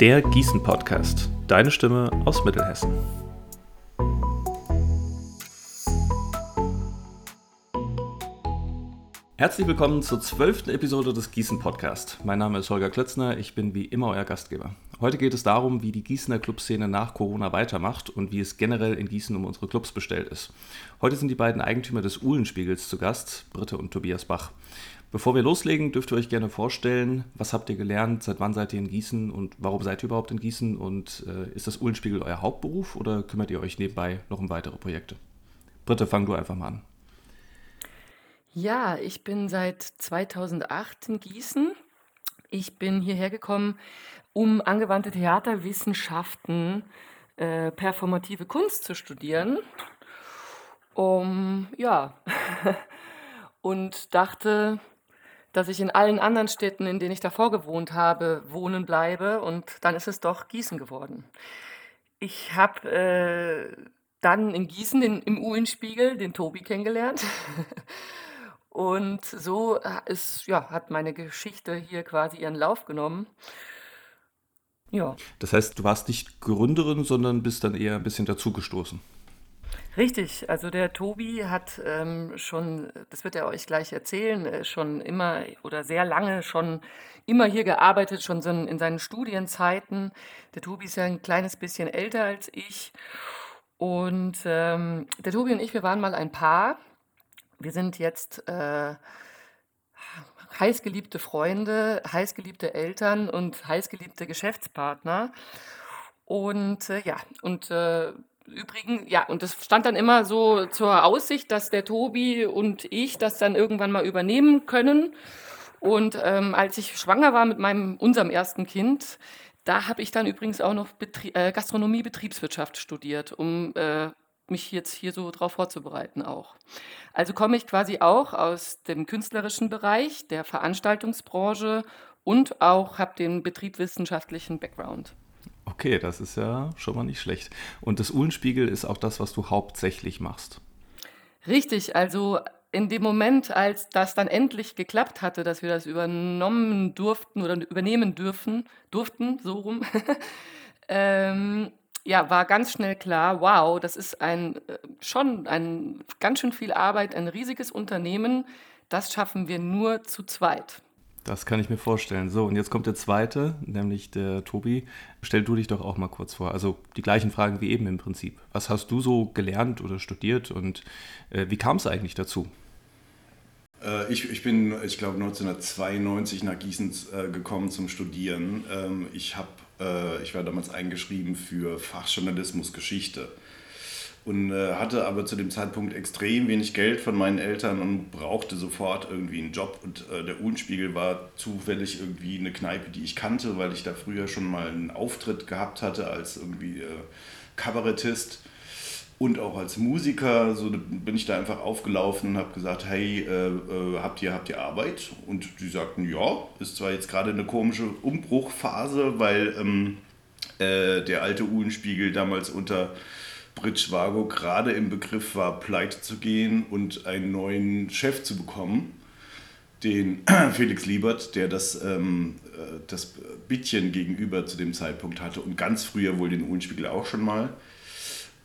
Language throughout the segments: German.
Der Gießen Podcast. Deine Stimme aus Mittelhessen. Herzlich willkommen zur zwölften Episode des Gießen Podcast. Mein Name ist Holger Klötzner, ich bin wie immer euer Gastgeber. Heute geht es darum, wie die Gießener Clubszene nach Corona weitermacht und wie es generell in Gießen um unsere Clubs bestellt ist. Heute sind die beiden Eigentümer des Uhlenspiegels zu Gast, Britte und Tobias Bach. Bevor wir loslegen, dürft ihr euch gerne vorstellen, was habt ihr gelernt, seit wann seid ihr in Gießen und warum seid ihr überhaupt in Gießen und äh, ist das Uhlenspiegel euer Hauptberuf oder kümmert ihr euch nebenbei noch um weitere Projekte? Britte, fang du einfach mal an. Ja, ich bin seit 2008 in Gießen. Ich bin hierher gekommen, um angewandte Theaterwissenschaften, äh, performative Kunst zu studieren. Um, ja, und dachte, dass ich in allen anderen Städten, in denen ich davor gewohnt habe, wohnen bleibe. Und dann ist es doch Gießen geworden. Ich habe äh, dann in Gießen den, im Uhlenspiegel den Tobi kennengelernt. Und so äh, ist, ja, hat meine Geschichte hier quasi ihren Lauf genommen. Ja. Das heißt, du warst nicht Gründerin, sondern bist dann eher ein bisschen dazugestoßen. Richtig, also der Tobi hat ähm, schon, das wird er euch gleich erzählen, äh, schon immer oder sehr lange schon immer hier gearbeitet, schon so in seinen Studienzeiten. Der Tobi ist ja ein kleines bisschen älter als ich. Und ähm, der Tobi und ich, wir waren mal ein Paar wir sind jetzt äh, heißgeliebte Freunde, heißgeliebte Eltern und heißgeliebte Geschäftspartner. Und äh, ja, und äh, übrigens, ja, und das stand dann immer so zur Aussicht, dass der Tobi und ich das dann irgendwann mal übernehmen können. Und ähm, als ich schwanger war mit meinem, unserem ersten Kind, da habe ich dann übrigens auch noch Betrie äh, Gastronomie, Betriebswirtschaft studiert, um äh, mich jetzt hier so darauf vorzubereiten auch. Also komme ich quasi auch aus dem künstlerischen Bereich, der Veranstaltungsbranche und auch habe den betriebswissenschaftlichen Background. Okay, das ist ja schon mal nicht schlecht. Und das Uhlenspiegel ist auch das, was du hauptsächlich machst. Richtig, also in dem Moment, als das dann endlich geklappt hatte, dass wir das übernommen durften oder übernehmen dürfen, durften, so rum, ähm, ja, war ganz schnell klar, wow, das ist ein äh, schon ein ganz schön viel Arbeit, ein riesiges Unternehmen. Das schaffen wir nur zu zweit. Das kann ich mir vorstellen. So, und jetzt kommt der zweite, nämlich der Tobi. Stell du dich doch auch mal kurz vor. Also die gleichen Fragen wie eben im Prinzip. Was hast du so gelernt oder studiert und äh, wie kam es eigentlich dazu? Äh, ich, ich bin, ich glaube, 1992 nach Gießen äh, gekommen zum Studieren. Ähm, ich habe äh, ich war damals eingeschrieben für Fachjournalismus Geschichte und äh, hatte aber zu dem Zeitpunkt extrem wenig Geld von meinen Eltern und brauchte sofort irgendwie einen Job. Und äh, der Uhlenspiegel war zufällig irgendwie eine Kneipe, die ich kannte, weil ich da früher schon mal einen Auftritt gehabt hatte als irgendwie äh, Kabarettist und auch als Musiker, so bin ich da einfach aufgelaufen und habe gesagt, hey, äh, äh, habt, ihr, habt ihr Arbeit? Und die sagten, ja, ist zwar jetzt gerade eine komische Umbruchphase, weil ähm, äh, der alte Uhlenspiegel damals unter Brit Schwago gerade im Begriff war, pleite zu gehen und einen neuen Chef zu bekommen, den Felix Liebert, der das, ähm, äh, das Bittchen gegenüber zu dem Zeitpunkt hatte und ganz früher wohl den Uhlenspiegel auch schon mal.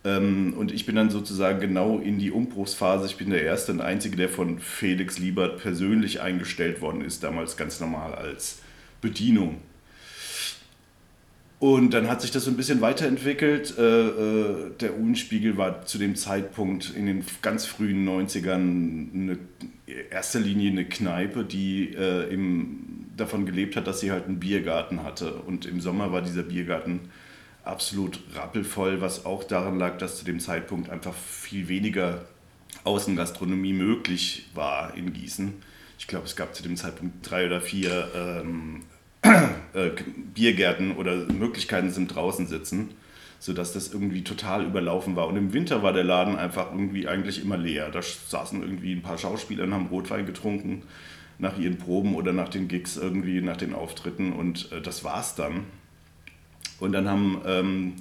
Ähm, und ich bin dann sozusagen genau in die Umbruchsphase. Ich bin der Erste und Einzige, der von Felix Liebert persönlich eingestellt worden ist, damals ganz normal als Bedienung. Und dann hat sich das so ein bisschen weiterentwickelt. Äh, äh, der Uhlenspiegel war zu dem Zeitpunkt in den ganz frühen 90ern eine, erster Linie eine Kneipe, die äh, davon gelebt hat, dass sie halt einen Biergarten hatte. Und im Sommer war dieser Biergarten absolut rappelvoll, was auch daran lag, dass zu dem Zeitpunkt einfach viel weniger Außengastronomie möglich war in Gießen. Ich glaube, es gab zu dem Zeitpunkt drei oder vier ähm, äh, Biergärten oder Möglichkeiten zum draußen sitzen, sodass das irgendwie total überlaufen war. Und im Winter war der Laden einfach irgendwie eigentlich immer leer. Da saßen irgendwie ein paar Schauspieler und haben Rotwein getrunken nach ihren Proben oder nach den Gigs irgendwie, nach den Auftritten und äh, das war's dann. Und dann haben ähm,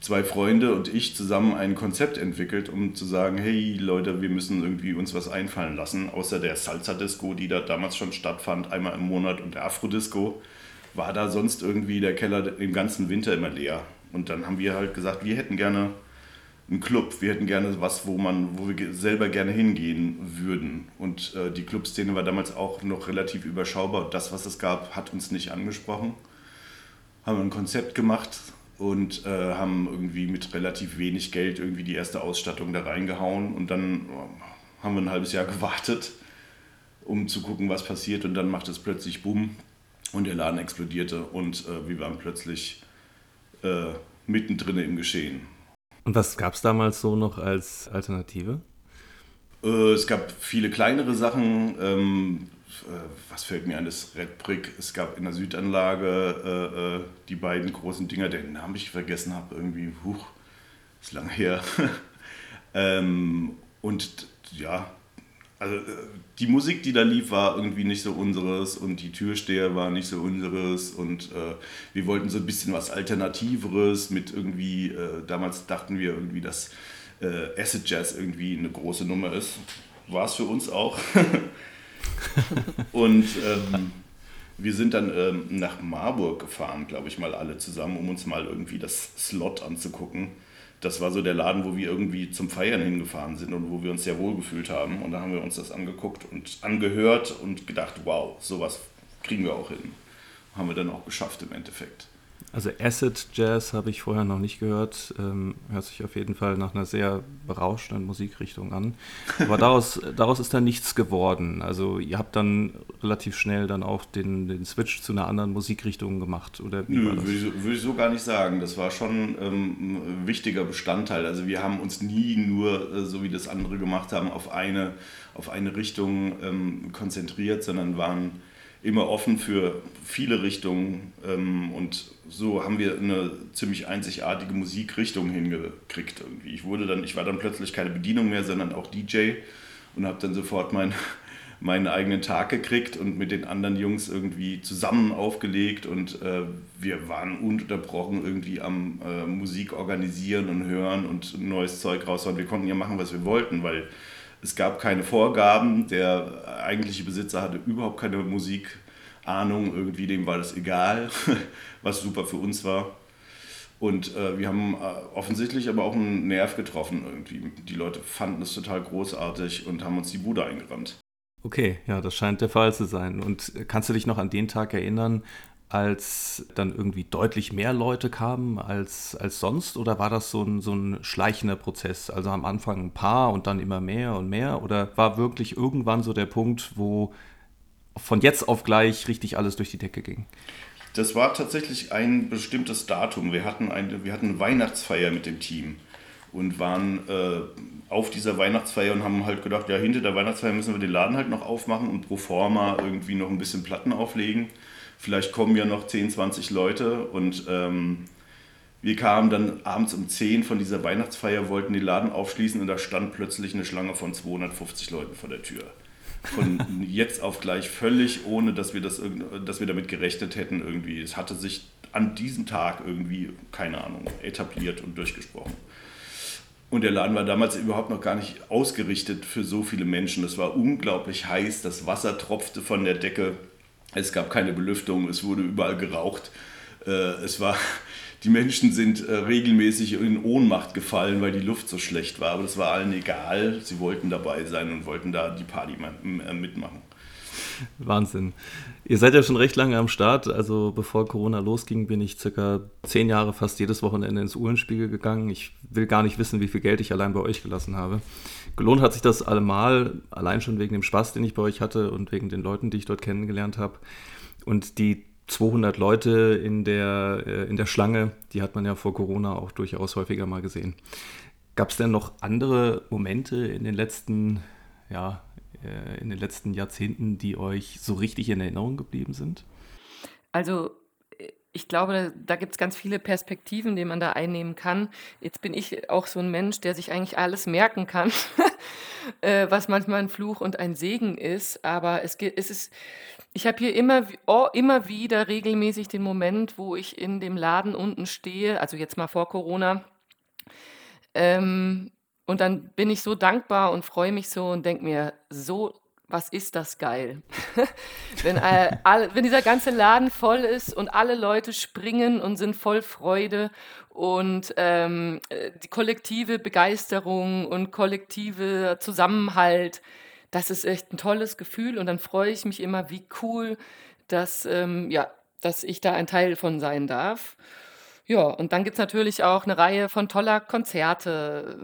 zwei Freunde und ich zusammen ein Konzept entwickelt, um zu sagen, hey Leute, wir müssen irgendwie uns was einfallen lassen, außer der Salsa-Disco, die da damals schon stattfand, einmal im Monat und der Afro-Disco, war da sonst irgendwie der Keller den ganzen Winter immer leer. Und dann haben wir halt gesagt, wir hätten gerne einen Club, wir hätten gerne was, wo man, wo wir selber gerne hingehen würden. Und äh, die Clubszene war damals auch noch relativ überschaubar. Das, was es gab, hat uns nicht angesprochen. Haben ein Konzept gemacht und äh, haben irgendwie mit relativ wenig Geld irgendwie die erste Ausstattung da reingehauen. Und dann äh, haben wir ein halbes Jahr gewartet, um zu gucken, was passiert. Und dann macht es plötzlich Bumm und der Laden explodierte und äh, wir waren plötzlich äh, mittendrin im Geschehen. Und was gab es damals so noch als Alternative? Äh, es gab viele kleinere Sachen. Ähm, äh, was fällt mir an, das Red Brick. Es gab in der Südanlage äh, äh die beiden großen Dinger, deren Namen ich vergessen habe. Irgendwie, huch, ist lang her. ähm, und ja, also äh, die Musik, die da lief, war irgendwie nicht so unseres und die Türsteher war nicht so unseres und äh, wir wollten so ein bisschen was Alternativeres mit irgendwie, äh, damals dachten wir irgendwie, dass äh, Acid Jazz irgendwie eine große Nummer ist. War es für uns auch. und ähm, wir sind dann ähm, nach Marburg gefahren, glaube ich mal alle zusammen, um uns mal irgendwie das Slot anzugucken das war so der Laden, wo wir irgendwie zum Feiern hingefahren sind und wo wir uns sehr wohl gefühlt haben. Und da haben wir uns das angeguckt und angehört und gedacht, wow, sowas kriegen wir auch hin. Haben wir dann auch geschafft im Endeffekt. Also Acid Jazz habe ich vorher noch nicht gehört. Ähm, hört sich auf jeden Fall nach einer sehr berauschenden Musikrichtung an. Aber daraus, daraus ist dann nichts geworden. Also ihr habt dann relativ schnell dann auch den, den Switch zu einer anderen Musikrichtung gemacht, oder wie Nö, würde ich, würd ich, so gar nicht sagen. Das war schon ähm, ein wichtiger Bestandteil. Also wir haben uns nie nur, äh, so wie das andere gemacht haben, auf eine, auf eine Richtung ähm, konzentriert, sondern waren immer offen für viele Richtungen ähm, und so haben wir eine ziemlich einzigartige Musikrichtung hingekriegt irgendwie. Ich wurde dann, ich war dann plötzlich keine Bedienung mehr, sondern auch DJ und habe dann sofort mein, meinen eigenen Tag gekriegt und mit den anderen Jungs irgendwie zusammen aufgelegt und äh, wir waren ununterbrochen irgendwie am äh, Musik organisieren und hören und neues Zeug raushauen. Wir konnten ja machen, was wir wollten, weil es gab keine Vorgaben. Der eigentliche Besitzer hatte überhaupt keine Musikahnung. Irgendwie dem war das egal, was super für uns war. Und äh, wir haben äh, offensichtlich aber auch einen Nerv getroffen irgendwie. Die Leute fanden es total großartig und haben uns die Bude eingerannt. Okay, ja, das scheint der Fall zu sein. Und kannst du dich noch an den Tag erinnern, als dann irgendwie deutlich mehr Leute kamen als, als sonst? Oder war das so ein, so ein schleichender Prozess? Also am Anfang ein paar und dann immer mehr und mehr? Oder war wirklich irgendwann so der Punkt, wo von jetzt auf gleich richtig alles durch die Decke ging? Das war tatsächlich ein bestimmtes Datum. Wir hatten eine, wir hatten eine Weihnachtsfeier mit dem Team und waren äh, auf dieser Weihnachtsfeier und haben halt gedacht, ja, hinter der Weihnachtsfeier müssen wir den Laden halt noch aufmachen und pro forma irgendwie noch ein bisschen Platten auflegen vielleicht kommen ja noch 10, 20 Leute und ähm, wir kamen dann abends um 10 von dieser Weihnachtsfeier, wollten den Laden aufschließen und da stand plötzlich eine Schlange von 250 Leuten vor der Tür. Von jetzt auf gleich völlig, ohne dass wir, das, dass wir damit gerechnet hätten irgendwie. Es hatte sich an diesem Tag irgendwie, keine Ahnung, etabliert und durchgesprochen. Und der Laden war damals überhaupt noch gar nicht ausgerichtet für so viele Menschen. Es war unglaublich heiß, das Wasser tropfte von der Decke. Es gab keine Belüftung, es wurde überall geraucht. Äh, es war, die Menschen sind äh, regelmäßig in Ohnmacht gefallen, weil die Luft so schlecht war. Aber das war allen egal. Sie wollten dabei sein und wollten da die Party äh, mitmachen. Wahnsinn. Ihr seid ja schon recht lange am Start. Also bevor Corona losging, bin ich circa zehn Jahre fast jedes Wochenende ins Uhlenspiegel gegangen. Ich will gar nicht wissen, wie viel Geld ich allein bei euch gelassen habe. Gelohnt hat sich das allemal, allein schon wegen dem Spaß, den ich bei euch hatte und wegen den Leuten, die ich dort kennengelernt habe. Und die 200 Leute in der, äh, in der Schlange, die hat man ja vor Corona auch durchaus häufiger mal gesehen. Gab es denn noch andere Momente in den letzten ja, äh, in den letzten Jahrzehnten, die euch so richtig in Erinnerung geblieben sind? Also ich glaube, da gibt es ganz viele Perspektiven, die man da einnehmen kann. Jetzt bin ich auch so ein Mensch, der sich eigentlich alles merken kann, äh, was manchmal ein Fluch und ein Segen ist. Aber es, es ist, ich habe hier immer, oh, immer wieder regelmäßig den Moment, wo ich in dem Laden unten stehe, also jetzt mal vor Corona, ähm, und dann bin ich so dankbar und freue mich so und denke mir, so was ist das geil? wenn, äh, all, wenn dieser ganze Laden voll ist und alle Leute springen und sind voll Freude und ähm, äh, die kollektive Begeisterung und kollektive Zusammenhalt, das ist echt ein tolles Gefühl und dann freue ich mich immer, wie cool, dass, ähm, ja, dass ich da ein Teil von sein darf. Ja, und dann gibt es natürlich auch eine Reihe von toller Konzerte,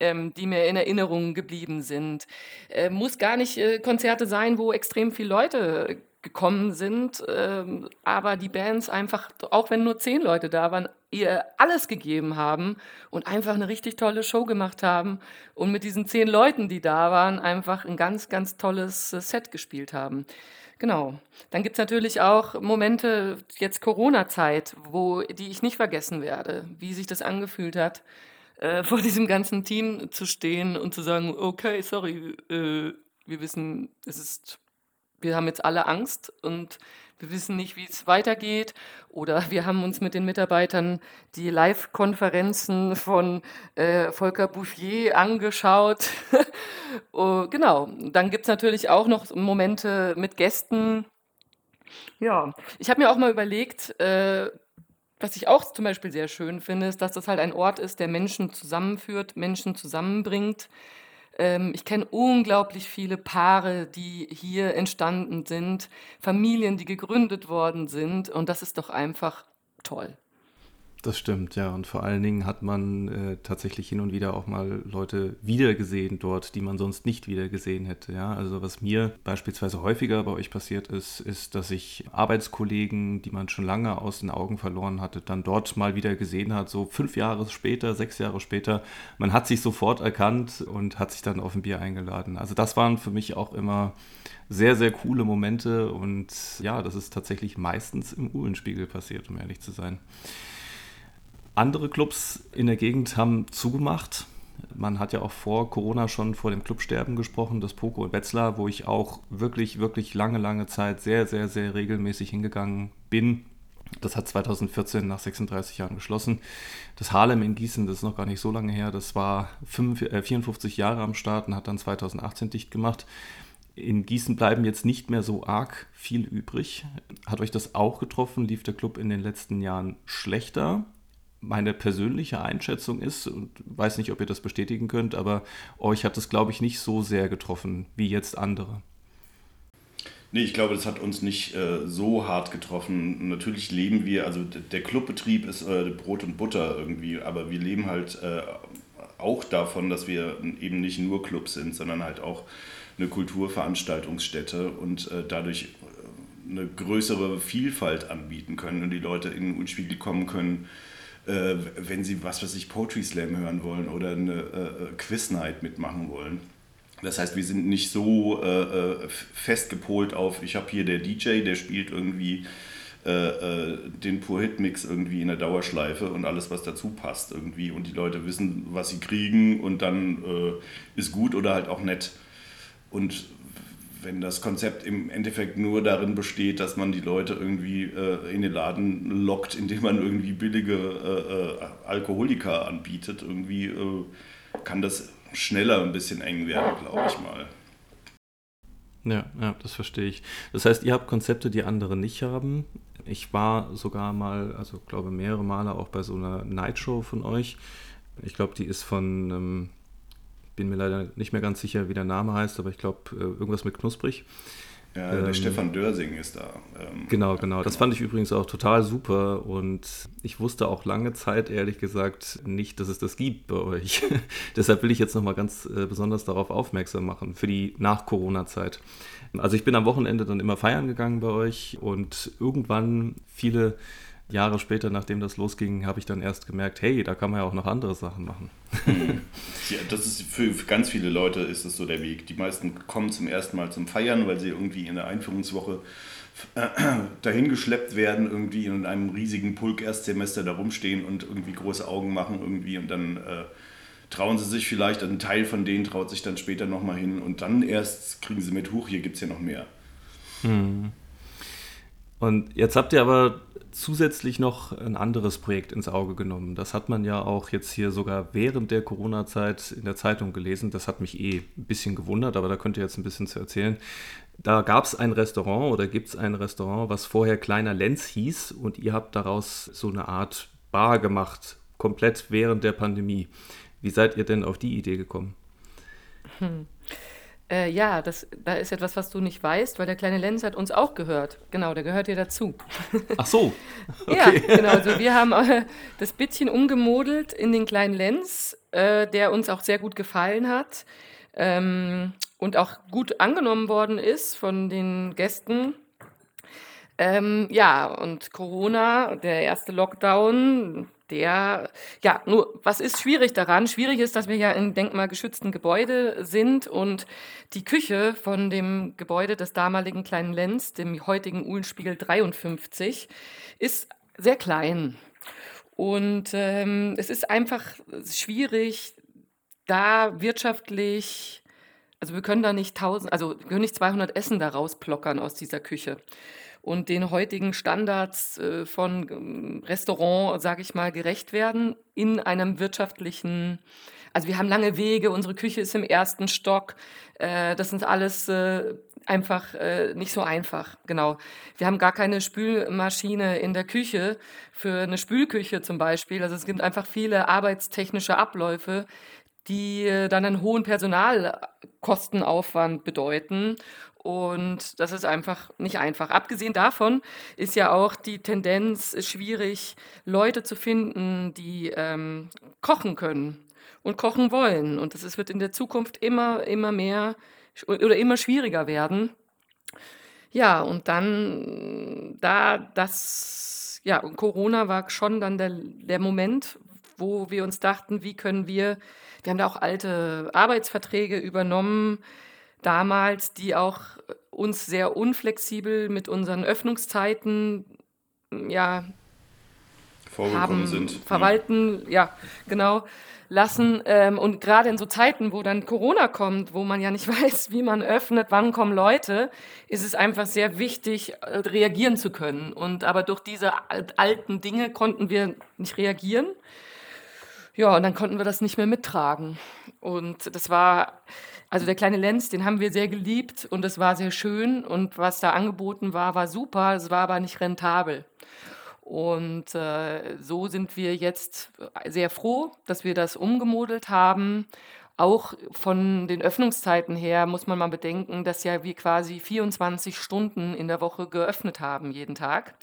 ähm, die mir in Erinnerung geblieben sind. Äh, muss gar nicht äh, Konzerte sein, wo extrem viele Leute gekommen sind, ähm, aber die Bands einfach, auch wenn nur zehn Leute da waren, ihr alles gegeben haben und einfach eine richtig tolle Show gemacht haben und mit diesen zehn Leuten, die da waren, einfach ein ganz, ganz tolles äh, Set gespielt haben. Genau. Dann gibt es natürlich auch Momente, jetzt Corona-Zeit, wo die ich nicht vergessen werde, wie sich das angefühlt hat, äh, vor diesem ganzen Team zu stehen und zu sagen, okay, sorry, äh, wir wissen, es ist, wir haben jetzt alle Angst und wir wissen nicht, wie es weitergeht. Oder wir haben uns mit den Mitarbeitern die Live-Konferenzen von äh, Volker Bouffier angeschaut. oh, genau, dann gibt es natürlich auch noch Momente mit Gästen. Ja, ich habe mir auch mal überlegt, äh, was ich auch zum Beispiel sehr schön finde, ist, dass das halt ein Ort ist, der Menschen zusammenführt, Menschen zusammenbringt. Ähm, ich kenne unglaublich viele Paare, die hier entstanden sind, Familien, die gegründet worden sind und das ist doch einfach toll. Das stimmt, ja. Und vor allen Dingen hat man äh, tatsächlich hin und wieder auch mal Leute wiedergesehen dort, die man sonst nicht wiedergesehen hätte. Ja, also was mir beispielsweise häufiger bei euch passiert ist, ist, dass ich Arbeitskollegen, die man schon lange aus den Augen verloren hatte, dann dort mal wieder gesehen hat, so fünf Jahre später, sechs Jahre später. Man hat sich sofort erkannt und hat sich dann auf ein Bier eingeladen. Also das waren für mich auch immer sehr, sehr coole Momente und ja, das ist tatsächlich meistens im Uhlenspiegel passiert, um ehrlich zu sein. Andere Clubs in der Gegend haben zugemacht. Man hat ja auch vor Corona schon vor dem Clubsterben gesprochen, das Poco in Wetzlar, wo ich auch wirklich, wirklich lange, lange Zeit sehr, sehr, sehr regelmäßig hingegangen bin. Das hat 2014 nach 36 Jahren geschlossen. Das Harlem in Gießen, das ist noch gar nicht so lange her, das war 54 äh, Jahre am Start und hat dann 2018 dicht gemacht. In Gießen bleiben jetzt nicht mehr so arg viel übrig. Hat euch das auch getroffen? Lief der Club in den letzten Jahren schlechter? Meine persönliche Einschätzung ist, und weiß nicht, ob ihr das bestätigen könnt, aber euch hat es, glaube ich, nicht so sehr getroffen wie jetzt andere. Nee, ich glaube, das hat uns nicht äh, so hart getroffen. Natürlich leben wir, also der Clubbetrieb ist äh, Brot und Butter irgendwie, aber wir leben halt äh, auch davon, dass wir eben nicht nur Club sind, sondern halt auch eine Kulturveranstaltungsstätte und äh, dadurch äh, eine größere Vielfalt anbieten können und die Leute in den Unspiegel kommen können äh, wenn sie, was weiß ich, Poetry Slam hören wollen oder eine äh, Quiz Night mitmachen wollen. Das heißt, wir sind nicht so äh, äh festgepolt auf, ich habe hier der DJ, der spielt irgendwie äh, äh, den Pur Hit Mix irgendwie in der Dauerschleife und alles, was dazu passt irgendwie. Und die Leute wissen, was sie kriegen und dann ist gut oder halt auch nett. Und wenn das Konzept im Endeffekt nur darin besteht, dass man die Leute irgendwie äh, in den Laden lockt, indem man irgendwie billige äh, äh, Alkoholiker anbietet, irgendwie äh, kann das schneller ein bisschen eng werden, glaube ich mal. Ja, ja, das verstehe ich. Das heißt, ihr habt Konzepte, die andere nicht haben. Ich war sogar mal, also glaube mehrere Male auch bei so einer Nightshow von euch. Ich glaube, die ist von ähm, bin mir leider nicht mehr ganz sicher, wie der Name heißt, aber ich glaube, äh, irgendwas mit knusprig. Ja, der ähm, Stefan Dörsing ist da. Ähm, genau, genau. Das genau. fand ich übrigens auch total super und ich wusste auch lange Zeit, ehrlich gesagt, nicht, dass es das gibt bei euch. Deshalb will ich jetzt nochmal ganz äh, besonders darauf aufmerksam machen, für die Nach-Corona-Zeit. Also ich bin am Wochenende dann immer feiern gegangen bei euch und irgendwann viele Jahre später, nachdem das losging, habe ich dann erst gemerkt, hey, da kann man ja auch noch andere Sachen machen. ja, das ist für, für, ganz viele Leute ist das so der Weg. Die meisten kommen zum ersten Mal zum Feiern, weil sie irgendwie in der Einführungswoche äh, dahin geschleppt werden, irgendwie in einem riesigen Pulk Erstsemester da rumstehen und irgendwie große Augen machen irgendwie und dann äh, trauen sie sich vielleicht, ein Teil von denen traut sich dann später nochmal hin und dann erst kriegen sie mit, hoch, hier gibt es ja noch mehr. Hm. Und jetzt habt ihr aber zusätzlich noch ein anderes Projekt ins Auge genommen. Das hat man ja auch jetzt hier sogar während der Corona-Zeit in der Zeitung gelesen. Das hat mich eh ein bisschen gewundert, aber da könnt ihr jetzt ein bisschen zu erzählen. Da gab es ein Restaurant oder gibt es ein Restaurant, was vorher Kleiner Lenz hieß und ihr habt daraus so eine Art Bar gemacht, komplett während der Pandemie. Wie seid ihr denn auf die Idee gekommen? Hm. Äh, ja, das, da ist etwas, was du nicht weißt, weil der kleine Lenz hat uns auch gehört. Genau, der gehört dir dazu. Ach so. Okay. Ja, genau. Also wir haben äh, das Bittchen umgemodelt in den kleinen Lenz, äh, der uns auch sehr gut gefallen hat ähm, und auch gut angenommen worden ist von den Gästen. Ähm, ja, und Corona, der erste Lockdown, der, ja, nur, was ist schwierig daran? Schwierig ist, dass wir ja in denkmalgeschützten Gebäude sind und die Küche von dem Gebäude des damaligen kleinen Lenz, dem heutigen Uhlenspiegel 53, ist sehr klein. Und ähm, es ist einfach schwierig, da wirtschaftlich, also wir können da nicht tausend, also wir können nicht 200 Essen da rausplockern aus dieser Küche und den heutigen Standards äh, von ähm, Restaurant, sage ich mal, gerecht werden in einem wirtschaftlichen also wir haben lange Wege, unsere Küche ist im ersten Stock. Äh, das ist alles äh, einfach nicht so einfach. Genau. Wir haben gar keine Spülmaschine in der Küche für eine Spülküche zum Beispiel. Also es gibt einfach viele arbeitstechnische Abläufe, die dann einen hohen Personalkostenaufwand bedeuten. Und das ist einfach nicht einfach. Abgesehen davon ist ja auch die Tendenz schwierig, Leute zu finden, die ähm, kochen können und kochen wollen. Und das wird in der Zukunft immer, immer mehr oder immer schwieriger werden. Ja, und dann, da das, ja, Corona war schon dann der, der Moment, wo wir uns dachten, wie können wir, wir haben da auch alte Arbeitsverträge übernommen, damals, die auch uns sehr unflexibel mit unseren Öffnungszeiten ja, haben sind. verwalten, ja. ja, genau, lassen. Ähm, und gerade in so Zeiten, wo dann Corona kommt, wo man ja nicht weiß, wie man öffnet, wann kommen Leute, ist es einfach sehr wichtig, äh, reagieren zu können. Und aber durch diese alten Dinge konnten wir nicht reagieren. Ja, und dann konnten wir das nicht mehr mittragen. Und das war, also der kleine Lenz, den haben wir sehr geliebt und es war sehr schön und was da angeboten war, war super, es war aber nicht rentabel. Und äh, so sind wir jetzt sehr froh, dass wir das umgemodelt haben. Auch von den Öffnungszeiten her muss man mal bedenken, dass ja wir quasi 24 Stunden in der Woche geöffnet haben, jeden Tag.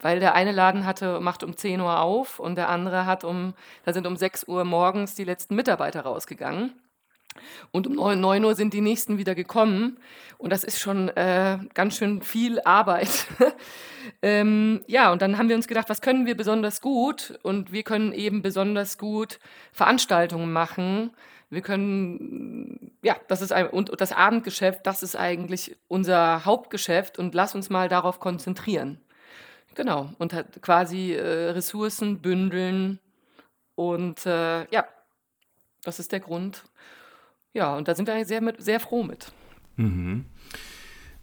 Weil der eine Laden hatte, macht um 10 Uhr auf und der andere hat um, da sind um 6 Uhr morgens die letzten Mitarbeiter rausgegangen. Und um 9, 9 Uhr sind die nächsten wieder gekommen. Und das ist schon äh, ganz schön viel Arbeit. ähm, ja, und dann haben wir uns gedacht, was können wir besonders gut? Und wir können eben besonders gut Veranstaltungen machen. Wir können, ja, das ist ein, und das Abendgeschäft, das ist eigentlich unser Hauptgeschäft und lass uns mal darauf konzentrieren. Genau, und hat quasi äh, Ressourcen bündeln. Und äh, ja, das ist der Grund, ja, und da sind wir sehr, mit, sehr froh mit. Mhm.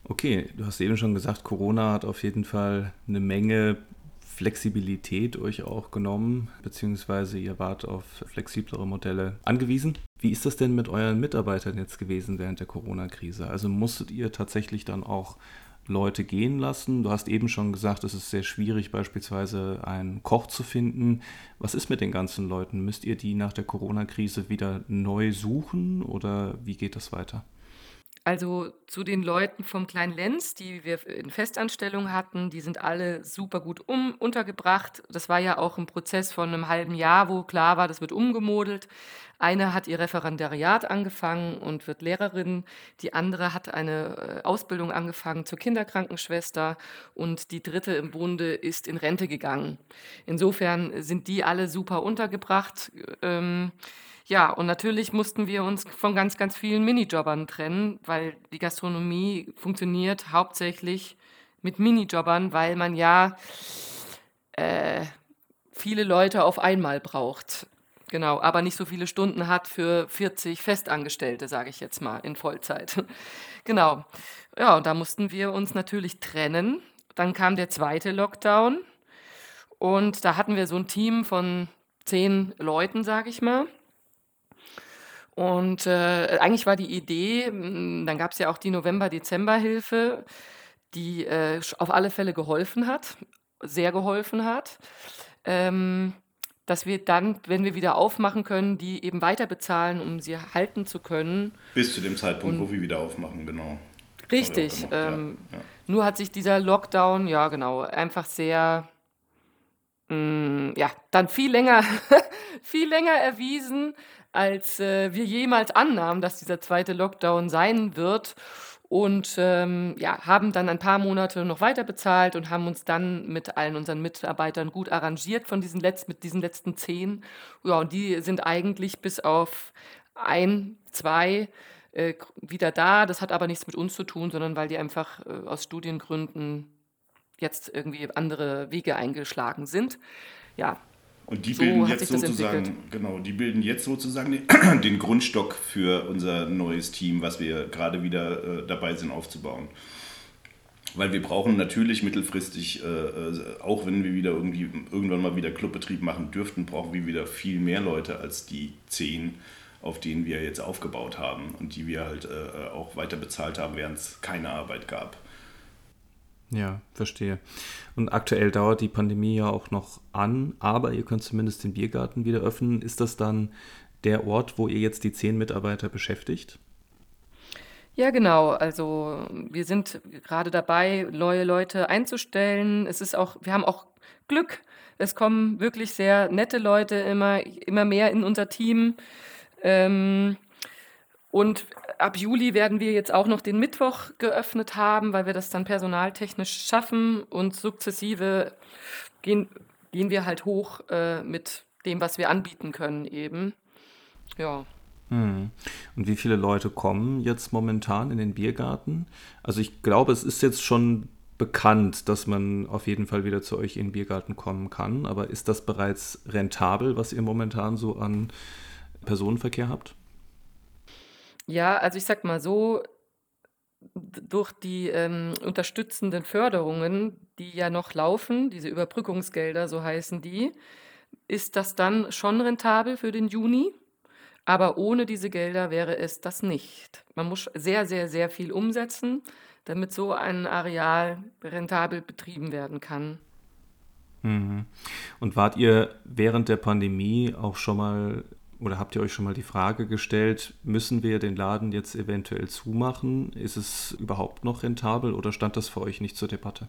Okay, du hast eben schon gesagt, Corona hat auf jeden Fall eine Menge Flexibilität euch auch genommen, beziehungsweise ihr wart auf flexiblere Modelle angewiesen. Wie ist das denn mit euren Mitarbeitern jetzt gewesen während der Corona-Krise? Also musstet ihr tatsächlich dann auch Leute gehen lassen? Du hast eben schon gesagt, es ist sehr schwierig, beispielsweise einen Koch zu finden. Was ist mit den ganzen Leuten? Müsst ihr die nach der Corona-Krise wieder neu suchen oder wie geht das weiter? Also zu den Leuten vom Kleinen Lenz, die wir in Festanstellung hatten, die sind alle super gut um, untergebracht. Das war ja auch ein Prozess von einem halben Jahr, wo klar war, das wird umgemodelt. Eine hat ihr Referendariat angefangen und wird Lehrerin. Die andere hat eine äh, Ausbildung angefangen zur Kinderkrankenschwester und die dritte im Bunde ist in Rente gegangen. Insofern sind die alle super untergebracht. Ähm, ja, und natürlich mussten wir uns von ganz, ganz vielen Minijobbern trennen, weil die Gastronomie funktioniert hauptsächlich mit Minijobbern, weil man ja äh, viele Leute auf einmal braucht. Genau, aber nicht so viele Stunden hat für 40 Festangestellte, sage ich jetzt mal, in Vollzeit. genau. Ja, und da mussten wir uns natürlich trennen dann kam der zweite Lockdown und da hatten wir so ein Team von zehn Leuten, sage ich mal. Und äh, eigentlich war die Idee, dann gab es ja auch die November-Dezember-Hilfe, die äh, auf alle Fälle geholfen hat, sehr geholfen hat. Ähm, dass wir dann, wenn wir wieder aufmachen können, die eben weiter bezahlen, um sie halten zu können. Bis zu dem Zeitpunkt, wo wir wieder aufmachen, genau. Richtig. Ähm, ja, ja. Nur hat sich dieser Lockdown, ja genau, einfach sehr, mh, mm, ja, dann viel länger, viel länger erwiesen, als äh, wir jemals annahmen, dass dieser zweite Lockdown sein wird und ähm, ja, haben dann ein paar Monate noch weiter bezahlt und haben uns dann mit allen unseren Mitarbeitern gut arrangiert von diesen Letz mit diesen letzten zehn. Ja, und die sind eigentlich bis auf ein, zwei äh, wieder da. Das hat aber nichts mit uns zu tun, sondern weil die einfach äh, aus Studiengründen jetzt irgendwie andere Wege eingeschlagen sind. Ja, und die so bilden jetzt sozusagen, genau, die bilden jetzt sozusagen den, den, Grundstock für unser neues Team, was wir gerade wieder äh, dabei sind aufzubauen. Weil wir brauchen natürlich mittelfristig, äh, äh, auch wenn wir wieder irgendwie irgendwann mal wieder Clubbetrieb machen dürften, brauchen wir wieder viel mehr Leute als die zehn, auf denen wir jetzt aufgebaut haben und die wir halt äh, auch weiter bezahlt haben, während es keine Arbeit gab. Ja, verstehe. Und aktuell dauert die Pandemie ja auch noch an, aber ihr könnt zumindest den Biergarten wieder öffnen. Ist das dann der Ort, wo ihr jetzt die zehn Mitarbeiter beschäftigt? Ja, genau. Also wir sind gerade dabei, neue Leute einzustellen. Es ist auch, wir haben auch Glück. Es kommen wirklich sehr nette Leute immer, immer mehr in unser Team. Ähm, und ab Juli werden wir jetzt auch noch den Mittwoch geöffnet haben, weil wir das dann personaltechnisch schaffen und sukzessive gehen, gehen wir halt hoch äh, mit dem, was wir anbieten können eben. Ja. Hm. Und wie viele Leute kommen jetzt momentan in den Biergarten? Also ich glaube, es ist jetzt schon bekannt, dass man auf jeden Fall wieder zu euch in den Biergarten kommen kann. Aber ist das bereits rentabel, was ihr momentan so an Personenverkehr habt? Ja, also ich sag mal so, durch die ähm, unterstützenden Förderungen, die ja noch laufen, diese Überbrückungsgelder, so heißen die, ist das dann schon rentabel für den Juni. Aber ohne diese Gelder wäre es das nicht. Man muss sehr, sehr, sehr viel umsetzen, damit so ein Areal rentabel betrieben werden kann. Mhm. Und wart ihr während der Pandemie auch schon mal oder habt ihr euch schon mal die Frage gestellt, müssen wir den Laden jetzt eventuell zumachen? Ist es überhaupt noch rentabel oder stand das für euch nicht zur Debatte?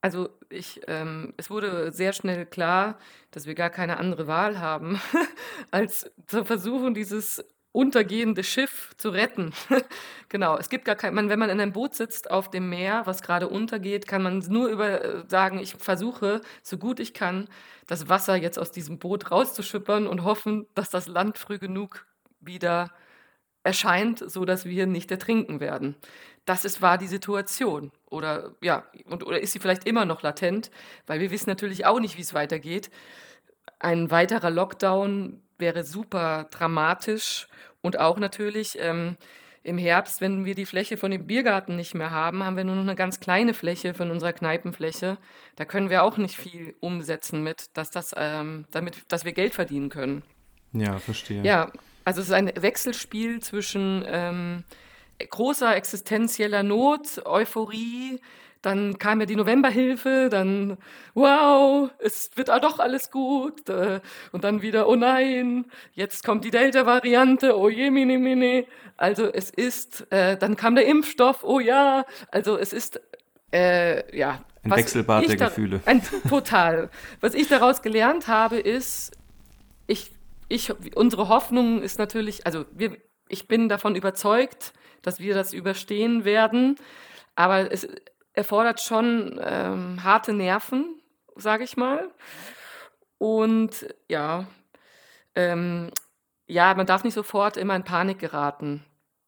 Also ich, ähm, es wurde sehr schnell klar, dass wir gar keine andere Wahl haben, als zu versuchen, dieses untergehende Schiff zu retten. genau, es gibt gar kein, man, wenn man in einem Boot sitzt auf dem Meer, was gerade untergeht, kann man nur über äh, sagen, ich versuche, so gut ich kann, das Wasser jetzt aus diesem Boot rauszuschippern und hoffen, dass das Land früh genug wieder erscheint, so dass wir nicht ertrinken werden. Das ist, war die Situation. Oder ja, und, oder ist sie vielleicht immer noch latent, weil wir wissen natürlich auch nicht, wie es weitergeht. Ein weiterer Lockdown wäre super dramatisch und auch natürlich ähm, im Herbst, wenn wir die Fläche von dem Biergarten nicht mehr haben, haben wir nur noch eine ganz kleine Fläche von unserer Kneipenfläche. Da können wir auch nicht viel umsetzen mit, dass das, ähm, damit, dass wir Geld verdienen können. Ja, verstehe. Ja, also es ist ein Wechselspiel zwischen ähm, großer existenzieller Not, Euphorie, dann kam ja die Novemberhilfe, dann wow, es wird doch alles gut. Äh, und dann wieder, oh nein, jetzt kommt die Delta-Variante, oh je, mini, mini. Also es ist, äh, dann kam der Impfstoff, oh ja. Also es ist, äh, ja. Ein Wechselbad der Gefühle. Ein, total. Was ich daraus gelernt habe, ist, ich, ich, unsere Hoffnung ist natürlich, also wir, ich bin davon überzeugt, dass wir das überstehen werden. Aber es, erfordert schon ähm, harte Nerven, sage ich mal. Und ja, ähm, ja, man darf nicht sofort immer in Panik geraten.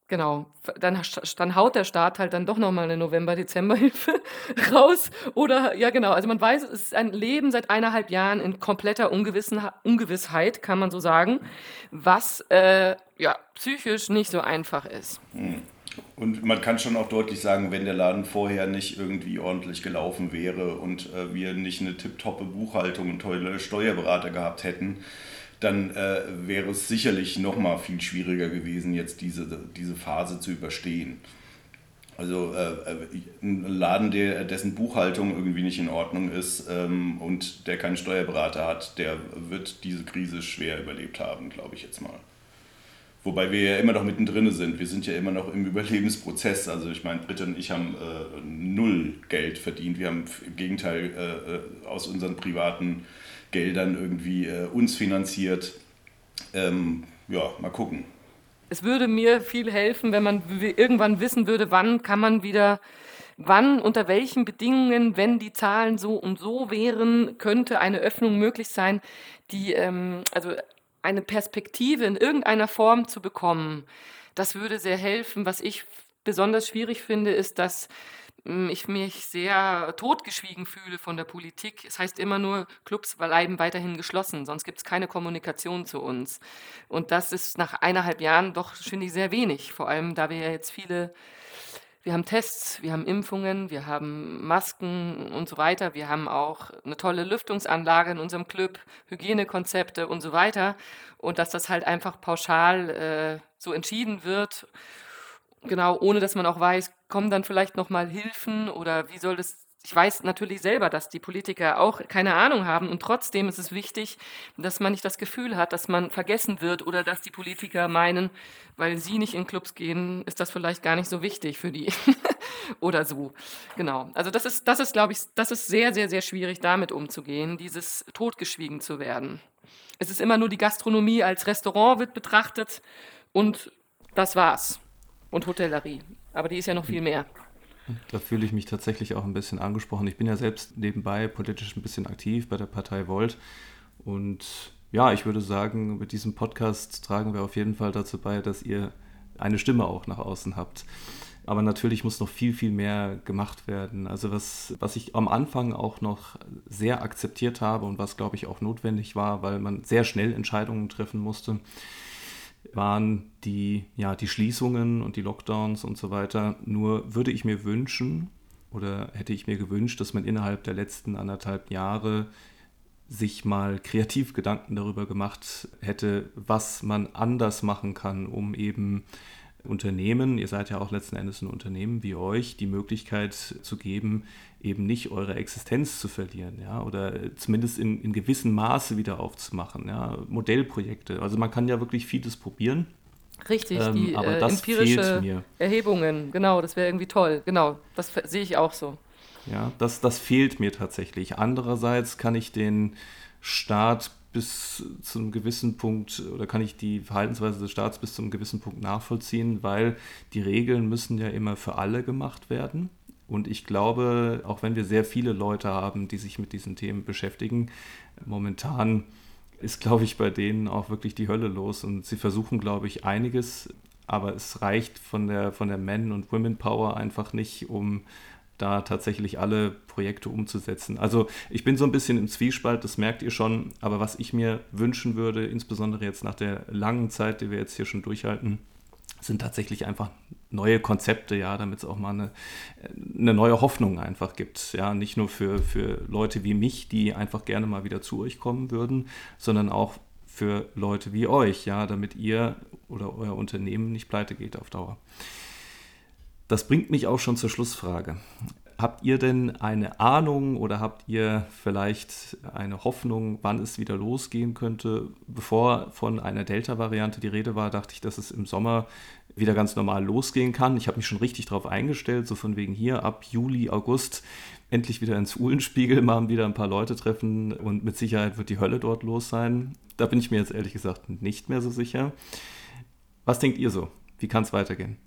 Genau, dann, dann haut der Staat halt dann doch nochmal eine November-Dezember-Hilfe raus. Oder, ja genau, also man weiß, es ist ein Leben seit eineinhalb Jahren in kompletter Ungewissheit, kann man so sagen, was äh, ja psychisch nicht so einfach ist. Hm. Und man kann schon auch deutlich sagen, wenn der Laden vorher nicht irgendwie ordentlich gelaufen wäre und äh, wir nicht eine tipptoppe Buchhaltung und tolle Steuerberater gehabt hätten, dann äh, wäre es sicherlich noch mal viel schwieriger gewesen, jetzt diese, diese Phase zu überstehen. Also äh, äh, ein Laden, der, dessen Buchhaltung irgendwie nicht in Ordnung ist ähm, und der keinen Steuerberater hat, der wird diese Krise schwer überlebt haben, glaube ich jetzt mal. Wobei wir ja immer noch mittendrin sind. Wir sind ja immer noch im Überlebensprozess. Also ich meine, Britta und ich haben äh, null Geld verdient. Wir haben im Gegenteil äh, aus unseren privaten Geldern irgendwie äh, uns finanziert. Ähm, ja, mal gucken es würde mir viel helfen, wenn man irgendwann wissen würde, wann kann man wieder, wann, unter welchen Bedingungen, wenn die Zahlen so und so wären, könnte eine Öffnung möglich sein, die, ähm, also eine Perspektive in irgendeiner Form zu bekommen. Das würde sehr helfen. Was ich besonders schwierig finde, ist, dass hm, ich mich sehr totgeschwiegen fühle von der Politik. Es heißt immer nur, Clubs bleiben weiterhin geschlossen, sonst gibt es keine Kommunikation zu uns. Und das ist nach eineinhalb Jahren doch, finde ich, sehr wenig. Vor allem, da wir ja jetzt viele, wir haben Tests, wir haben Impfungen, wir haben Masken und so weiter. Wir haben auch eine tolle Lüftungsanlage in unserem Club, Hygienekonzepte und so weiter. Und dass das halt einfach pauschal äh, so entschieden wird Genau, ohne dass man auch weiß, kommen dann vielleicht noch mal Hilfen oder wie soll das ich weiß natürlich selber, dass die Politiker auch keine Ahnung haben und trotzdem ist es wichtig, dass man nicht das Gefühl hat, dass man vergessen wird oder dass die Politiker meinen, weil sie nicht in Clubs gehen, ist das vielleicht gar nicht so wichtig für die oder so. Genau. Also das ist, das ist, glaube ich, das ist sehr, sehr, sehr schwierig, damit umzugehen, dieses totgeschwiegen zu werden. Es ist immer nur die Gastronomie als Restaurant wird betrachtet und das war's und Hotellerie. Aber die ist ja noch viel mehr. Da fühle ich mich tatsächlich auch ein bisschen angesprochen. Ich bin ja selbst nebenbei politisch ein bisschen aktiv bei der Partei Volt. Und ja, ich würde sagen, mit diesem Podcast tragen wir auf jeden Fall dazu bei, dass ihr eine Stimme auch nach außen habt. Aber natürlich muss noch viel, viel mehr gemacht werden. Also was, was ich am Anfang auch noch sehr akzeptiert habe und was, glaube ich, auch notwendig war, weil man sehr schnell Entscheidungen treffen musste, waren die, ja, die Schließungen und die Lockdowns und so weiter. Nur würde ich mir wünschen oder hätte ich mir gewünscht, dass man innerhalb der letzten anderthalb Jahre sich mal kreativ Gedanken darüber gemacht hätte, was man anders machen kann, um eben Unternehmen, ihr seid ja auch letzten Endes ein Unternehmen wie euch, die Möglichkeit zu geben, eben nicht eure Existenz zu verlieren, ja, oder zumindest in, in gewissem Maße wieder aufzumachen, ja, Modellprojekte. Also man kann ja wirklich vieles probieren. Richtig, ähm, die aber äh, das empirische Erhebungen, genau, das wäre irgendwie toll, genau, das sehe ich auch so. Ja, das, das fehlt mir tatsächlich. Andererseits kann ich den Staat bis zu einem gewissen Punkt oder kann ich die Verhaltensweise des Staats bis zu einem gewissen Punkt nachvollziehen, weil die Regeln müssen ja immer für alle gemacht werden. Und ich glaube, auch wenn wir sehr viele Leute haben, die sich mit diesen Themen beschäftigen, momentan ist, glaube ich, bei denen auch wirklich die Hölle los. Und sie versuchen, glaube ich, einiges, aber es reicht von der, von der Men- und Women-Power einfach nicht, um da tatsächlich alle Projekte umzusetzen. Also ich bin so ein bisschen im Zwiespalt, das merkt ihr schon, aber was ich mir wünschen würde, insbesondere jetzt nach der langen Zeit, die wir jetzt hier schon durchhalten, sind tatsächlich einfach neue Konzepte, ja, damit es auch mal eine, eine neue Hoffnung einfach gibt. Ja, nicht nur für, für Leute wie mich, die einfach gerne mal wieder zu euch kommen würden, sondern auch für Leute wie euch, ja, damit ihr oder euer Unternehmen nicht pleite geht auf Dauer. Das bringt mich auch schon zur Schlussfrage. Habt ihr denn eine Ahnung oder habt ihr vielleicht eine Hoffnung, wann es wieder losgehen könnte? Bevor von einer Delta-Variante die Rede war, dachte ich, dass es im Sommer wieder ganz normal losgehen kann. Ich habe mich schon richtig darauf eingestellt, so von wegen hier ab Juli, August endlich wieder ins Uhlenspiegel mal wieder ein paar Leute treffen und mit Sicherheit wird die Hölle dort los sein. Da bin ich mir jetzt ehrlich gesagt nicht mehr so sicher. Was denkt ihr so? Wie kann es weitergehen?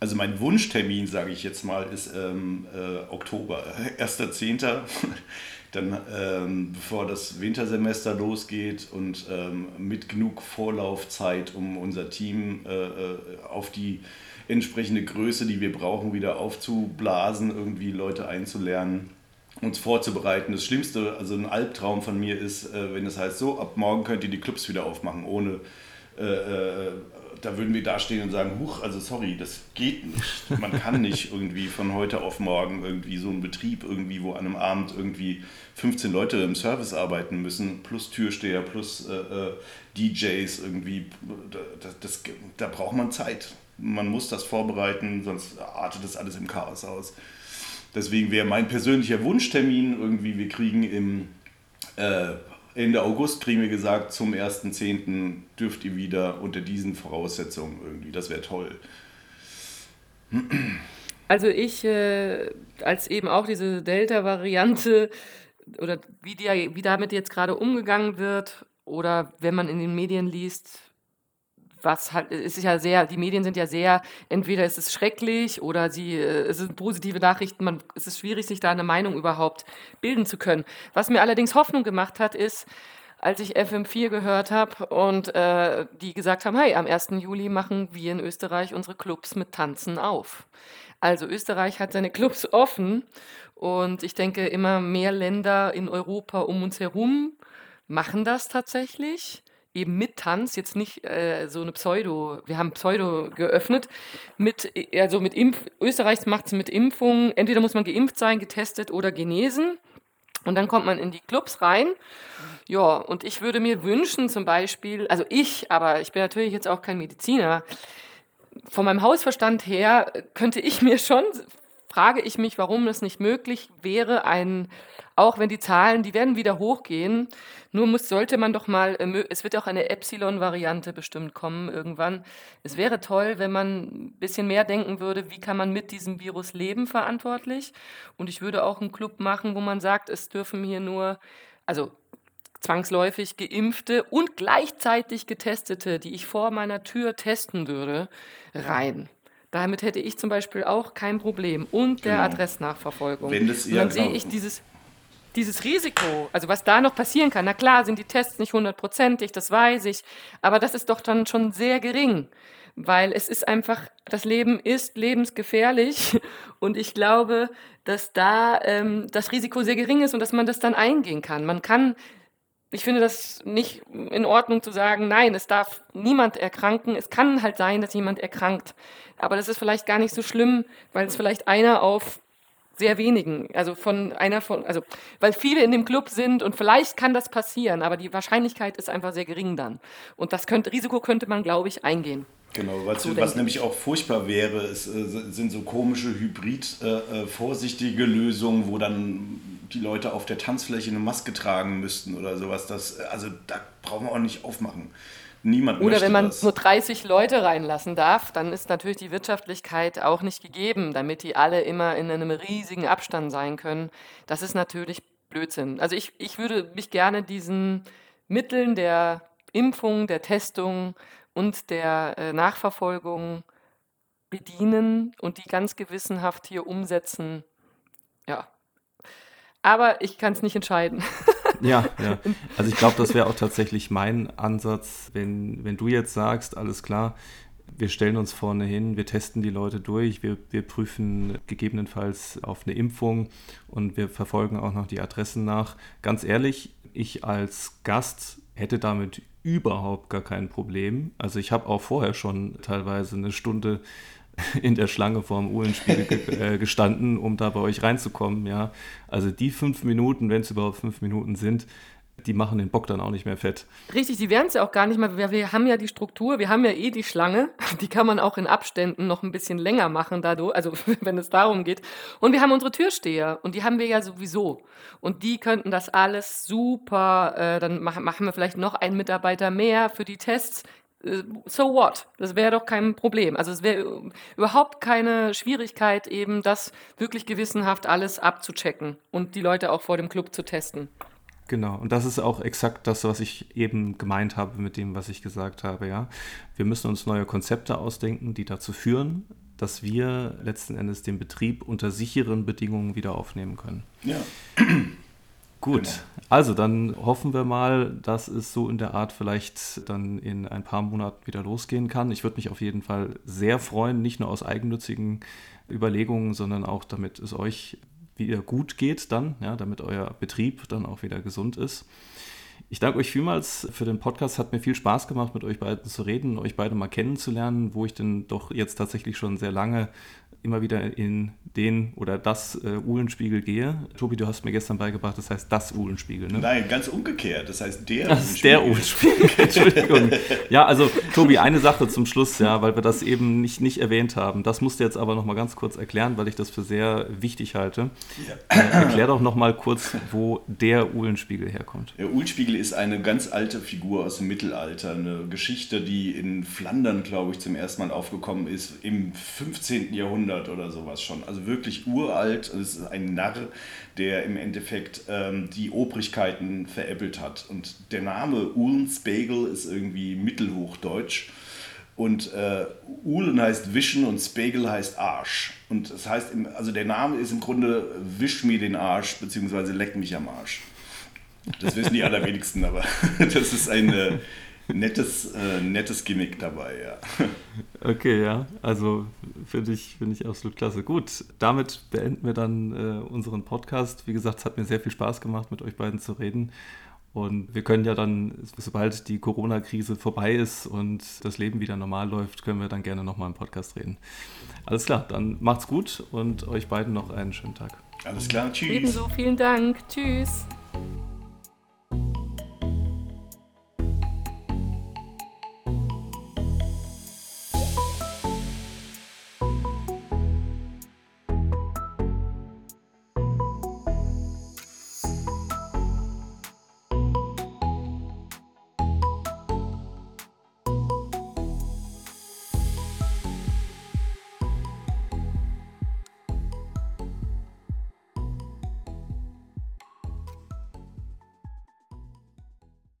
Also mein Wunschtermin, sage ich jetzt mal, ist ähm, äh, Oktober, 1.10. Dann, ähm, bevor das Wintersemester losgeht und ähm, mit genug Vorlaufzeit, um unser Team äh, äh, auf die entsprechende Größe, die wir brauchen, wieder aufzublasen, irgendwie Leute einzulernen, uns vorzubereiten. Das Schlimmste, also ein Albtraum von mir ist, äh, wenn es heißt, so, ab morgen könnt ihr die Clubs wieder aufmachen, ohne äh, äh, da würden wir dastehen und sagen, huch, also sorry, das geht nicht. Man kann nicht irgendwie von heute auf morgen irgendwie so einen Betrieb irgendwie, wo an einem Abend irgendwie 15 Leute im Service arbeiten müssen, plus Türsteher, plus äh, äh DJs irgendwie, das, das, da braucht man Zeit. Man muss das vorbereiten, sonst artet das alles im Chaos aus. Deswegen wäre mein persönlicher Wunschtermin irgendwie, wir kriegen im äh, Ende August kriegen wir gesagt, zum 1.10. dürft ihr wieder unter diesen Voraussetzungen irgendwie. Das wäre toll. Also ich, äh, als eben auch diese Delta-Variante oder wie, die, wie damit jetzt gerade umgegangen wird oder wenn man in den Medien liest, was halt, es ist ja sehr, die Medien sind ja sehr, entweder ist es schrecklich oder sie, äh, es sind positive Nachrichten, man, es ist schwierig, sich da eine Meinung überhaupt bilden zu können. Was mir allerdings Hoffnung gemacht hat, ist, als ich FM4 gehört habe und äh, die gesagt haben, hey, am 1. Juli machen wir in Österreich unsere Clubs mit Tanzen auf. Also Österreich hat seine Clubs offen und ich denke, immer mehr Länder in Europa um uns herum machen das tatsächlich eben mit Tanz, jetzt nicht äh, so eine Pseudo, wir haben Pseudo geöffnet, mit, also mit Impf, Österreich macht es mit Impfungen, entweder muss man geimpft sein, getestet oder genesen und dann kommt man in die Clubs rein. Ja, und ich würde mir wünschen zum Beispiel, also ich, aber ich bin natürlich jetzt auch kein Mediziner, von meinem Hausverstand her könnte ich mir schon frage ich mich, warum es nicht möglich wäre, ein, auch wenn die Zahlen, die werden wieder hochgehen, nur muss, sollte man doch mal, äh, es wird auch eine Epsilon-Variante bestimmt kommen irgendwann. Es wäre toll, wenn man ein bisschen mehr denken würde, wie kann man mit diesem Virus leben verantwortlich. Und ich würde auch einen Club machen, wo man sagt, es dürfen hier nur, also zwangsläufig geimpfte und gleichzeitig getestete, die ich vor meiner Tür testen würde, rein. Damit hätte ich zum Beispiel auch kein Problem. Und der genau. Adressnachverfolgung. Wenn das, und dann genau. sehe ich dieses, dieses Risiko, also was da noch passieren kann. Na klar, sind die Tests nicht hundertprozentig, das weiß ich, aber das ist doch dann schon sehr gering, weil es ist einfach, das Leben ist lebensgefährlich und ich glaube, dass da ähm, das Risiko sehr gering ist und dass man das dann eingehen kann. Man kann ich finde das nicht in Ordnung zu sagen, nein, es darf niemand erkranken. Es kann halt sein, dass jemand erkrankt. Aber das ist vielleicht gar nicht so schlimm, weil es vielleicht einer auf sehr wenigen, also von einer von, also weil viele in dem Club sind und vielleicht kann das passieren, aber die Wahrscheinlichkeit ist einfach sehr gering dann. Und das könnte, Risiko könnte man, glaube ich, eingehen. Genau, so was nämlich auch furchtbar wäre, ist, äh, sind so komische Hybrid äh, äh, Lösungen, wo dann die Leute auf der Tanzfläche eine Maske tragen müssten oder sowas. Das, also da brauchen wir auch nicht aufmachen. Niemand Oder wenn man das. nur 30 Leute reinlassen darf, dann ist natürlich die Wirtschaftlichkeit auch nicht gegeben, damit die alle immer in einem riesigen Abstand sein können. Das ist natürlich Blödsinn. Also ich, ich würde mich gerne diesen Mitteln der Impfung, der Testung und der äh, Nachverfolgung bedienen und die ganz gewissenhaft hier umsetzen. Ja. Aber ich kann es nicht entscheiden. Ja, ja. Also ich glaube, das wäre auch tatsächlich mein Ansatz, wenn, wenn du jetzt sagst, alles klar, wir stellen uns vorne hin, wir testen die Leute durch, wir, wir prüfen gegebenenfalls auf eine Impfung und wir verfolgen auch noch die Adressen nach. Ganz ehrlich, ich als Gast hätte damit überhaupt gar kein Problem. Also ich habe auch vorher schon teilweise eine Stunde in der Schlange vorm Uhlenspiegel ge äh, gestanden, um da bei euch reinzukommen. Ja. Also die fünf Minuten, wenn es überhaupt fünf Minuten sind, die machen den Bock dann auch nicht mehr fett. Richtig, die werden es ja auch gar nicht mehr. Wir, wir, haben ja die Struktur, wir haben ja eh die Schlange. Die kann man auch in Abständen noch ein bisschen länger machen, dadurch, also wenn es darum geht. Und wir haben unsere Türsteher und die haben wir ja sowieso. Und die könnten das alles super. Äh, dann machen, machen wir vielleicht noch einen Mitarbeiter mehr für die Tests. Äh, so what? Das wäre doch kein Problem. Also es wäre überhaupt keine Schwierigkeit, eben das wirklich gewissenhaft alles abzuchecken und die Leute auch vor dem Club zu testen. Genau, und das ist auch exakt das, was ich eben gemeint habe mit dem, was ich gesagt habe, ja. Wir müssen uns neue Konzepte ausdenken, die dazu führen, dass wir letzten Endes den Betrieb unter sicheren Bedingungen wieder aufnehmen können. Ja. Gut, genau. Also dann hoffen wir mal, dass es so in der Art vielleicht dann in ein paar Monaten wieder losgehen kann. Ich würde mich auf jeden Fall sehr freuen, nicht nur aus eigennützigen Überlegungen, sondern auch damit es euch wieder gut geht dann, ja, damit euer Betrieb dann auch wieder gesund ist. Ich danke euch vielmals für den Podcast. Hat mir viel Spaß gemacht, mit euch beiden zu reden, euch beide mal kennenzulernen, wo ich denn doch jetzt tatsächlich schon sehr lange immer wieder in den oder das äh, Uhlenspiegel gehe. Tobi, du hast mir gestern beigebracht, das heißt das Uhlenspiegel. Ne? Nein, ganz umgekehrt. Das heißt der das ist der Uhlenspiegel. Entschuldigung. Ja, also Tobi, eine Sache zum Schluss, ja, weil wir das eben nicht, nicht erwähnt haben. Das musst du jetzt aber noch mal ganz kurz erklären, weil ich das für sehr wichtig halte. Ja. Äh, erklär doch noch mal kurz, wo der Uhlenspiegel herkommt. Der Uhlenspiegel ist eine ganz alte Figur aus dem Mittelalter, eine Geschichte, die in Flandern, glaube ich, zum ersten Mal aufgekommen ist im 15. Jahrhundert Jahrhundert oder sowas schon. Also wirklich uralt. Es ist ein Narr, der im Endeffekt ähm, die Obrigkeiten veräppelt hat. Und der Name Uhlenspegel ist irgendwie mittelhochdeutsch. Und äh, Uhlen heißt Wischen und Spegel heißt Arsch. Und das heißt, also der Name ist im Grunde Wisch mir den Arsch, beziehungsweise leck mich am Arsch. Das wissen die allerwenigsten, aber das ist eine nettes, äh, nettes Gimmick dabei, ja. Okay, ja. Also finde ich, find ich absolut klasse. Gut, damit beenden wir dann äh, unseren Podcast. Wie gesagt, es hat mir sehr viel Spaß gemacht, mit euch beiden zu reden. Und wir können ja dann, sobald die Corona-Krise vorbei ist und das Leben wieder normal läuft, können wir dann gerne nochmal im Podcast reden. Alles klar, dann macht's gut und euch beiden noch einen schönen Tag. Alles klar, tschüss. Ebenso, vielen Dank. Tschüss.